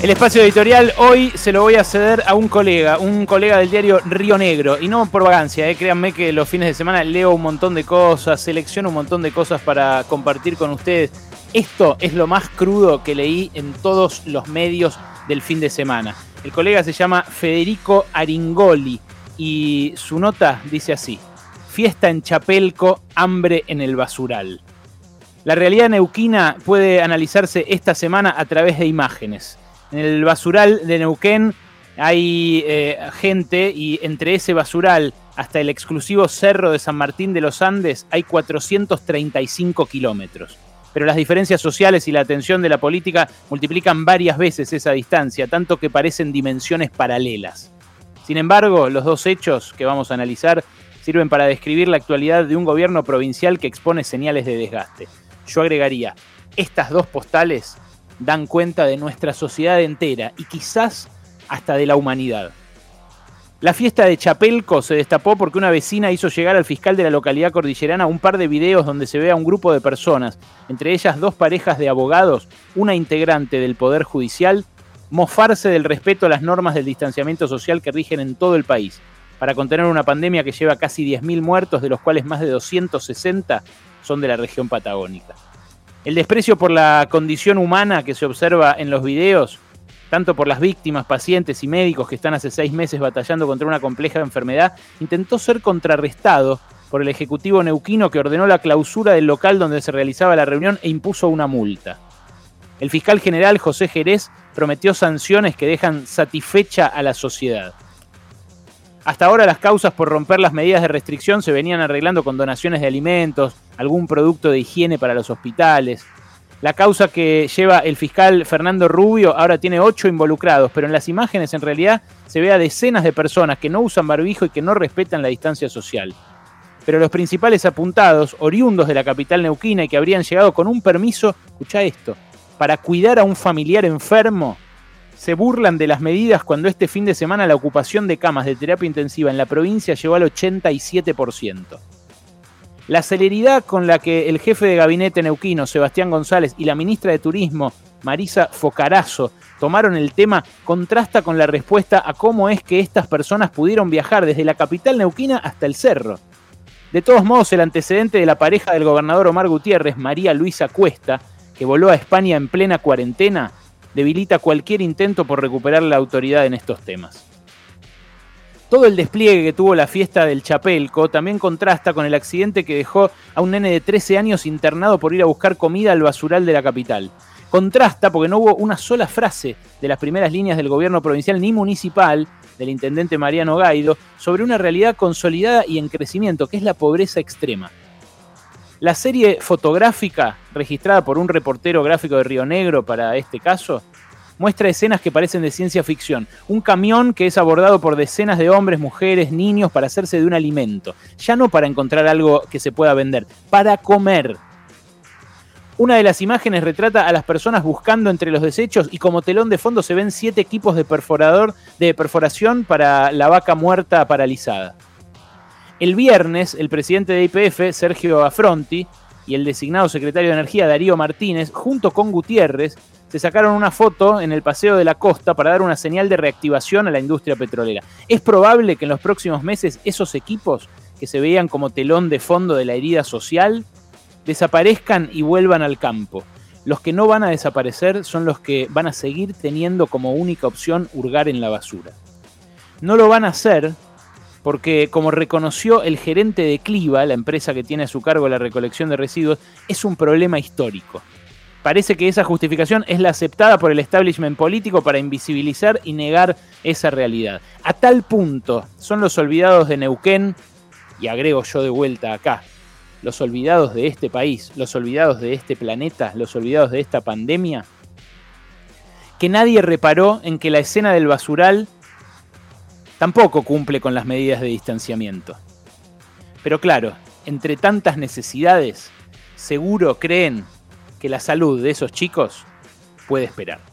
El espacio editorial hoy se lo voy a ceder a un colega, un colega del diario Río Negro. Y no por vagancia, eh, créanme que los fines de semana leo un montón de cosas, selecciono un montón de cosas para compartir con ustedes. Esto es lo más crudo que leí en todos los medios del fin de semana. El colega se llama Federico Aringoli y su nota dice así. Fiesta en Chapelco, hambre en el basural. La realidad neuquina puede analizarse esta semana a través de imágenes. En el basural de Neuquén hay eh, gente y entre ese basural hasta el exclusivo Cerro de San Martín de los Andes hay 435 kilómetros. Pero las diferencias sociales y la atención de la política multiplican varias veces esa distancia, tanto que parecen dimensiones paralelas. Sin embargo, los dos hechos que vamos a analizar sirven para describir la actualidad de un gobierno provincial que expone señales de desgaste. Yo agregaría, estas dos postales dan cuenta de nuestra sociedad entera y quizás hasta de la humanidad. La fiesta de Chapelco se destapó porque una vecina hizo llegar al fiscal de la localidad cordillerana un par de videos donde se ve a un grupo de personas, entre ellas dos parejas de abogados, una integrante del Poder Judicial, mofarse del respeto a las normas del distanciamiento social que rigen en todo el país, para contener una pandemia que lleva casi 10.000 muertos, de los cuales más de 260 son de la región patagónica. El desprecio por la condición humana que se observa en los videos, tanto por las víctimas, pacientes y médicos que están hace seis meses batallando contra una compleja enfermedad, intentó ser contrarrestado por el Ejecutivo Neuquino que ordenó la clausura del local donde se realizaba la reunión e impuso una multa. El fiscal general José Jerez prometió sanciones que dejan satisfecha a la sociedad. Hasta ahora las causas por romper las medidas de restricción se venían arreglando con donaciones de alimentos, algún producto de higiene para los hospitales. La causa que lleva el fiscal Fernando Rubio ahora tiene ocho involucrados, pero en las imágenes en realidad se ve a decenas de personas que no usan barbijo y que no respetan la distancia social. Pero los principales apuntados, oriundos de la capital neuquina y que habrían llegado con un permiso, escucha esto, para cuidar a un familiar enfermo, se burlan de las medidas cuando este fin de semana la ocupación de camas de terapia intensiva en la provincia llegó al 87%. La celeridad con la que el jefe de gabinete neuquino, Sebastián González, y la ministra de Turismo, Marisa Focarazo, tomaron el tema contrasta con la respuesta a cómo es que estas personas pudieron viajar desde la capital neuquina hasta el cerro. De todos modos, el antecedente de la pareja del gobernador Omar Gutiérrez, María Luisa Cuesta, que voló a España en plena cuarentena, debilita cualquier intento por recuperar la autoridad en estos temas. Todo el despliegue que tuvo la fiesta del Chapelco también contrasta con el accidente que dejó a un nene de 13 años internado por ir a buscar comida al basural de la capital. Contrasta porque no hubo una sola frase de las primeras líneas del gobierno provincial ni municipal del intendente Mariano Gaido sobre una realidad consolidada y en crecimiento, que es la pobreza extrema. La serie fotográfica, registrada por un reportero gráfico de Río Negro para este caso, muestra escenas que parecen de ciencia ficción. Un camión que es abordado por decenas de hombres, mujeres, niños para hacerse de un alimento. Ya no para encontrar algo que se pueda vender, para comer. Una de las imágenes retrata a las personas buscando entre los desechos y como telón de fondo se ven siete equipos de perforador de perforación para la vaca muerta paralizada. El viernes, el presidente de IPF, Sergio Afronti, y el designado secretario de Energía, Darío Martínez, junto con Gutiérrez, se sacaron una foto en el Paseo de la Costa para dar una señal de reactivación a la industria petrolera. Es probable que en los próximos meses esos equipos, que se veían como telón de fondo de la herida social, desaparezcan y vuelvan al campo. Los que no van a desaparecer son los que van a seguir teniendo como única opción hurgar en la basura. No lo van a hacer porque como reconoció el gerente de Cliva, la empresa que tiene a su cargo la recolección de residuos, es un problema histórico. Parece que esa justificación es la aceptada por el establishment político para invisibilizar y negar esa realidad. A tal punto son los olvidados de Neuquén, y agrego yo de vuelta acá, los olvidados de este país, los olvidados de este planeta, los olvidados de esta pandemia, que nadie reparó en que la escena del basural tampoco cumple con las medidas de distanciamiento. Pero claro, entre tantas necesidades, seguro creen que la salud de esos chicos puede esperar.